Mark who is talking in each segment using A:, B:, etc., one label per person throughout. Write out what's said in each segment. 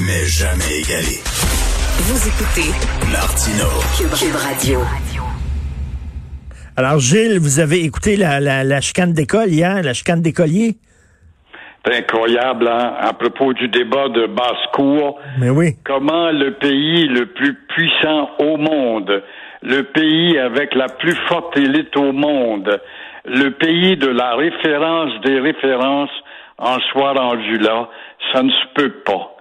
A: mais jamais égalé.
B: Vous écoutez
A: Martino.
B: Cube Radio.
C: Alors, Gilles, vous avez écouté la, la, la chicane d'école hier, la chicane d'écolier?
D: C'est incroyable, hein, à propos du débat de basse-cour.
C: Mais oui.
D: Comment le pays le plus puissant au monde, le pays avec la plus forte élite au monde, le pays de la référence des références en soit rendu là, ça ne se peut pas.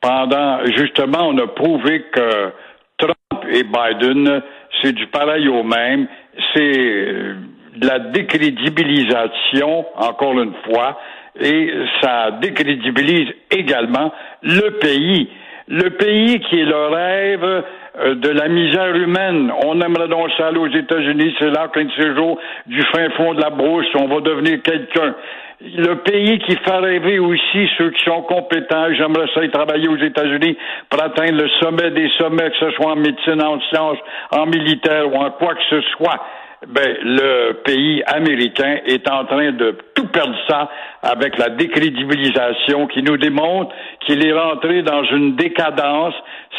D: Pendant, justement, on a prouvé que Trump et Biden, c'est du pareil au même, c'est euh, de la décrédibilisation, encore une fois, et ça décrédibilise également le pays. Le pays qui est le rêve euh, de la misère humaine. On aimerait donc ça aller aux États-Unis, c'est là qu'un de ces du fin fond de la brousse, on va devenir quelqu'un. Le pays qui fait rêver aussi ceux qui sont compétents. J'aimerais ça y travailler aux États-Unis pour atteindre le sommet des sommets, que ce soit en médecine, en sciences, en militaire ou en quoi que ce soit ben, le pays américain est en train de tout perdre ça avec la décrédibilisation qui nous démontre qu'il est rentré dans une décadence.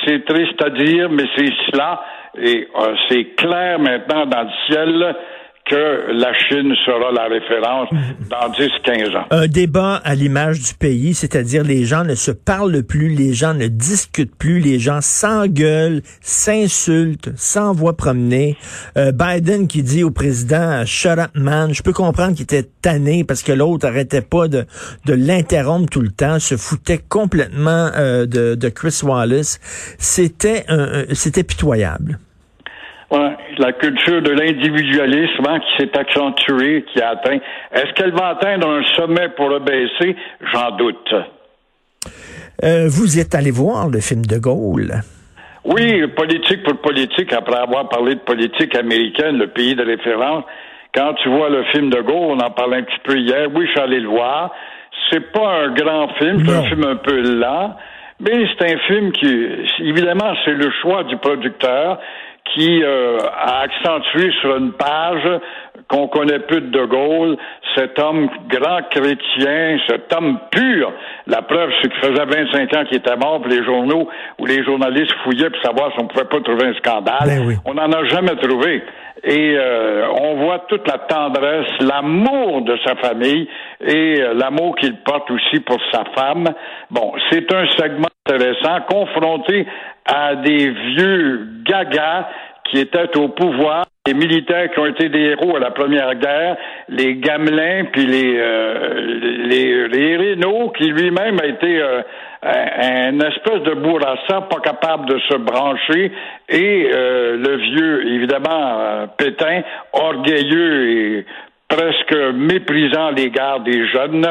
D: C'est triste à dire, mais c'est cela. Et euh, c'est clair maintenant dans le ciel que la Chine sera la référence dans 10-15 ans.
C: Un débat à l'image du pays, c'est-à-dire les gens ne se parlent plus, les gens ne discutent plus, les gens s'engueulent, s'insultent, s'envoient promener. Euh, Biden qui dit au président Shut up man, je peux comprendre qu'il était tanné parce que l'autre arrêtait pas de, de l'interrompre tout le temps, se foutait complètement euh, de, de Chris Wallace. C'était c'était pitoyable.
D: Ouais, la culture de l'individualisme hein, qui s'est accentuée, qui a atteint. Est-ce qu'elle va atteindre un sommet pour le baisser? J'en doute.
C: Euh, vous êtes allé voir le film de Gaulle.
D: Oui, politique pour politique, après avoir parlé de politique américaine, le pays de référence. Quand tu vois le film de Gaulle, on en parlait un petit peu hier. Oui, je suis allé le voir. C'est pas un grand film, c'est un film un peu lent. Mais c'est un film qui, évidemment, c'est le choix du producteur qui euh, a accentué sur une page qu'on connaît plus de De Gaulle, cet homme grand chrétien, cet homme pur. La preuve, c'est qu'il faisait 25 ans qu'il était mort, pour les journaux où les journalistes fouillaient pour savoir si on pouvait pas trouver un scandale.
C: Ben
D: on n'en a jamais trouvé. Et euh, on voit toute la tendresse, l'amour de sa famille et euh, l'amour qu'il porte aussi pour sa femme. Bon, c'est un segment confronté à des vieux gagas qui étaient au pouvoir, les militaires qui ont été des héros à la Première Guerre, les Gamelins, puis les, euh, qui lui-même a été euh, un, espèce de bourrassa, pas capable de se brancher, et euh, le vieux, évidemment, Pétain, orgueilleux et presque méprisant l'égard des jeunes,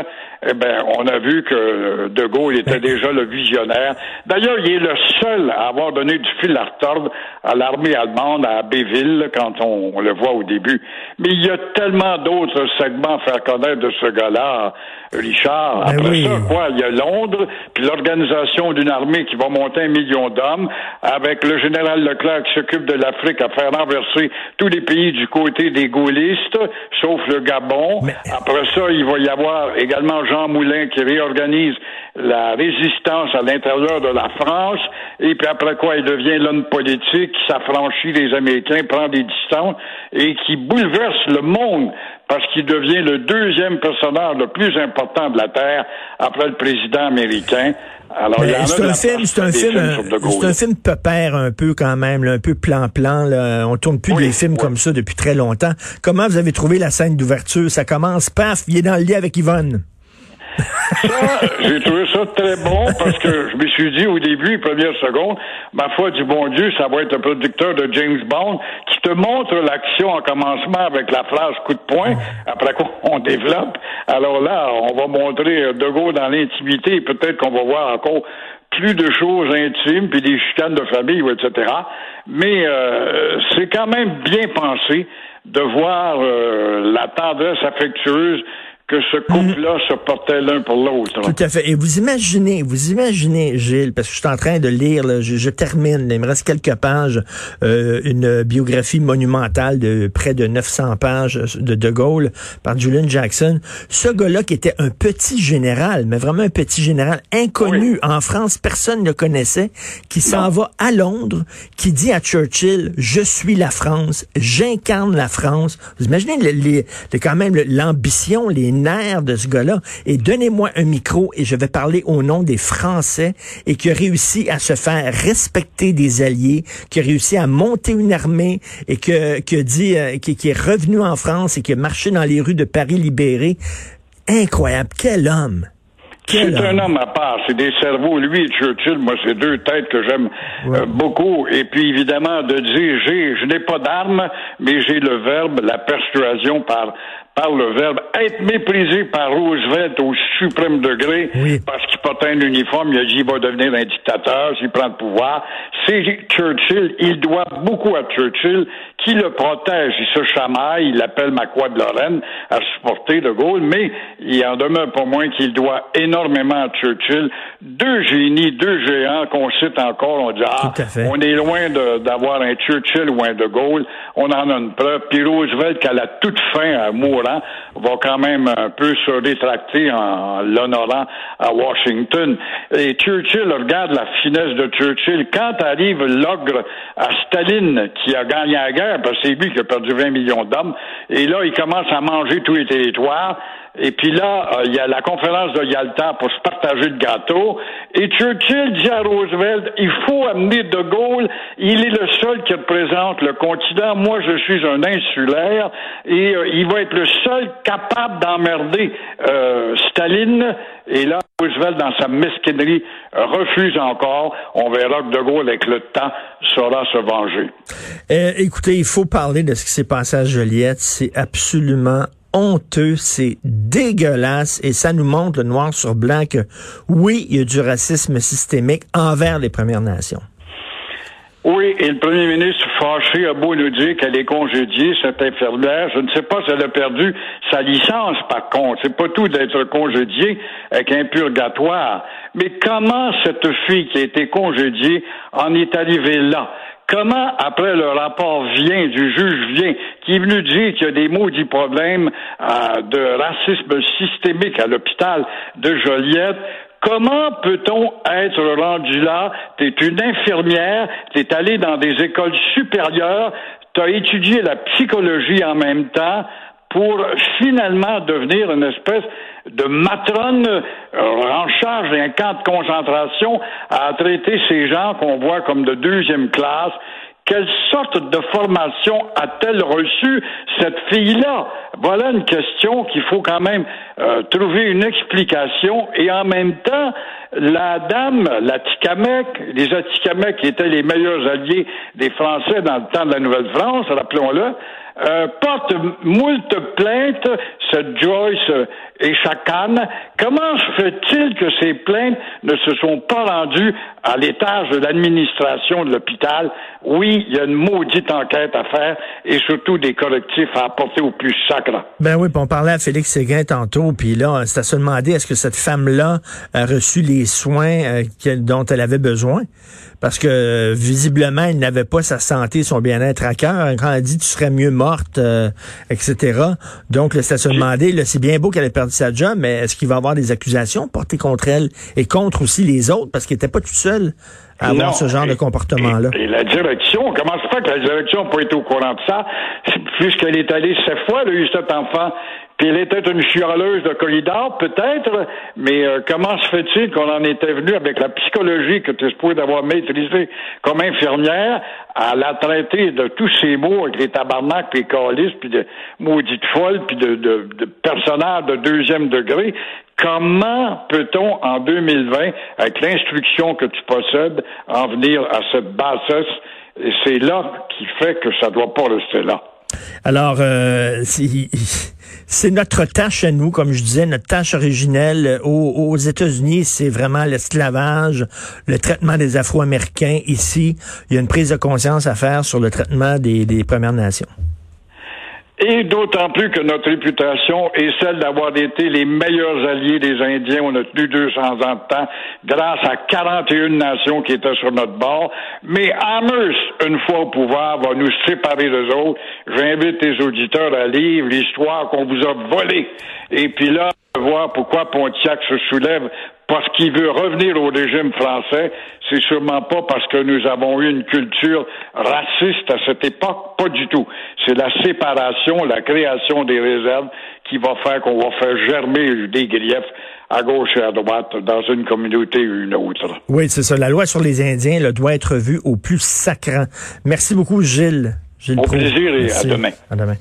D: eh ben, on a vu que De Gaulle était déjà le visionnaire. D'ailleurs, il est le seul à avoir donné du fil à retordre à l'armée allemande à Béville quand on, le voit au début. Mais il y a tellement d'autres segments à faire connaître de ce gars-là, Richard.
C: Ben
D: Après
C: oui.
D: ça, quoi, il y a Londres, puis l'organisation d'une armée qui va monter un million d'hommes, avec le général Leclerc qui s'occupe de l'Afrique à faire renverser tous les pays du côté des gaullistes, sauf le Gabon. Après ça, il va y avoir également Jean Moulin qui réorganise la résistance à l'intérieur de la France, et puis après quoi, il devient l'homme politique qui s'affranchit des Américains, prend des distances, et qui bouleverse le monde parce qu'il devient le deuxième personnage le plus important de la Terre après le président américain. Alors, il y en a
C: C'est un film, c'est un film, c'est un film pépère un peu quand même, là, un peu plan-plan. là. On tourne plus
D: Oui,
C: des films
D: oui.
C: comme ça depuis très longtemps. Comment vous avez trouvé la scène d'ouverture? Ça commence, paf, il est dans le lit avec Yvonne.
D: Ça, j'ai trouvé ça très bon parce que je me suis dit au début, première seconde, ma foi du bon Dieu, ça va être un producteur de James Bond qui te montre l'action en commencement avec la phrase coup de poing, après quoi on développe. Alors là, on va montrer De Gaulle dans l'intimité et peut-être qu'on va voir encore plus de choses intimes, puis des chicanes de famille, etc. Mais euh, c'est quand même bien pensé de voir euh, la tendresse affectueuse que ce couple-là se portait l'un pour l'autre.
C: Tout à fait. Et vous imaginez, vous imaginez, Gilles, parce que je suis en train de lire, là, je, je, termine, il me reste quelques pages, euh, une biographie monumentale de près de 900 pages de De Gaulle par Julian Jackson. Ce gars-là qui était un petit général, mais vraiment un petit général inconnu en France, personne ne le connaissait, qui s'en va à Londres, qui dit à Churchill, je suis la France, j'incarne la France. Vous imaginez les, les, quand même l'ambition, les nerfs de ce gars-là. Et donnez-moi un micro et je vais parler au nom des Français et qui a réussi à se faire respecter des alliés, qui a réussi à monter une armée et que, que dit, euh, qui, qui est revenu en France et qui a marché dans les rues de Paris libéré. Incroyable. Quel homme.
D: C'est un homme à part, c'est des cerveaux. Lui et Churchill, moi, c'est deux têtes que j'aime euh, beaucoup. Et puis, évidemment, de dire, j'ai, je n'ai pas d'armes, mais j'ai le verbe, la persuasion par par le verbe être méprisé par Roosevelt au suprême degré parce qu'il portait un uniforme, il a dit il va devenir un dictateur s'il prend le pouvoir. C'est Churchill, il doit beaucoup à Churchill qui le protège? Il se chamaille, il appelle Macquois de Lorraine à supporter De Gaulle, mais il en demeure pas moins qu'il doit énormément à Churchill. Deux génies, deux géants qu'on cite encore, on dit ah, on est loin d'avoir un Churchill ou un De Gaulle, on en a une preuve. Puis Roosevelt, qu'à la toute fin, à mourir, va quand même un peu se rétracter en l'honorant à Washington. Et Churchill, regarde la finesse de Churchill. Quand arrive l'ogre à Staline, qui a gagné la guerre, parce que c'est lui qui a perdu 20 millions d'hommes, et là, il commence à manger tous les territoires, et puis là, euh, il y a la conférence de Yalta pour se partager le gâteau. Et Churchill dit à Roosevelt, il faut amener De Gaulle. Il est le seul qui représente le continent. Moi, je suis un insulaire. Et euh, il va être le seul capable d'emmerder euh, Staline. Et là, Roosevelt, dans sa mesquinerie, refuse encore. On verra que De Gaulle, avec le temps, saura se venger.
C: Écoutez, il faut parler de ce qui s'est passé à Joliette. C'est absolument honteux, c'est dégueulasse et ça nous montre le noir sur blanc que oui, il y a du racisme systémique envers les Premières Nations.
D: Oui, et le premier ministre fâché a beau nous dire qu'elle est congédiée, cette infirmière. Je ne sais pas si elle a perdu sa licence, par contre. C'est pas tout d'être congédiée avec un purgatoire. Mais comment cette fille qui a été congédiée en est arrivée là? Comment, après le rapport vient, du juge vient, qui est venu dire qu'il y a des maudits problèmes euh, de racisme systémique à l'hôpital de Joliette, Comment peut-on être rendu là? Tu es une infirmière, tu es allé dans des écoles supérieures, tu as étudié la psychologie en même temps pour finalement devenir une espèce de matrone euh, en charge d'un camp de concentration à traiter ces gens qu'on voit comme de deuxième classe. Quelle sorte de formation a-t-elle reçu cette fille-là? Voilà une question qu'il faut quand même euh, trouver une explication et en même temps, la dame, la Ticamec, les Atikamekw qui étaient les meilleurs alliés des Français dans le temps de la Nouvelle-France, rappelons-le, euh, porte moult plaintes, ce Joyce et Chacan. Comment se fait-il que ces plaintes ne se sont pas rendues à l'étage de l'administration de l'hôpital? Oui, il y a une maudite enquête à faire et surtout des correctifs à apporter au plus sacre.
C: Ben oui, on parlait à Félix Séguin tantôt, puis là, c'est à se demander est-ce que cette femme-là a reçu les soins euh, dont elle avait besoin? Parce que visiblement, elle n'avait pas sa santé, son bien-être à cœur. Quand elle dit tu serais mieux morte, euh, etc. Donc, c'est à se demander, c'est bien beau qu'elle ait perdu sa job, mais est-ce qu'il va y avoir des accusations portées contre elle et contre aussi les autres parce qu'elle n'était pas toute seule à avoir ce genre de comportement-là?
D: Et, la direction, comment se fait que la direction n'a pas été au courant de ça, puisqu'elle est allée sept fois, elle a eu cet enfant puis elle était une chialeuse de corridor, peut-être, mais euh, comment se fait-il qu'on en était venu avec la psychologie que tu es supposé d'avoir maîtrisée comme infirmière à la traiter de tous ces mots avec les puis les calices, puis de maudites folles, puis de, de, de personnages de deuxième degré? Comment peut-on, en 2020, avec l'instruction que tu possèdes, en venir à cette bassesse? Et c'est là qui fait que ça doit pas rester là.
C: Alors, euh, c'est notre tâche à nous, comme je disais, notre tâche originelle aux, États-Unis, c'est vraiment l'esclavage, le traitement des Afro-Américains. Ici, il y a une prise de conscience à faire sur le traitement des Premières Nations.
D: Et d'autant plus que notre réputation est celle d'avoir été les meilleurs alliés des Indiens. On a tenu 200 ans de temps grâce à 41 nations qui étaient sur notre bord. Mais Amherst, une fois au pouvoir, va nous séparer des autres. J'invite les auditeurs à lire l'histoire qu'on vous a volée. Et puis là, voir pourquoi Pontiac se soulève parce qu'il veut revenir au régime français, c'est sûrement pas parce que nous avons eu une culture raciste à cette époque, pas du tout. C'est la séparation, la création des réserves qui va faire qu'on va faire germer des griefs à gauche et à droite dans une communauté ou une autre.
C: Oui, c'est ça. La loi sur les Indiens là, doit être vue au plus sacrant. Merci beaucoup, Gilles. Gilles
D: au plaisir et à demain.
C: À demain.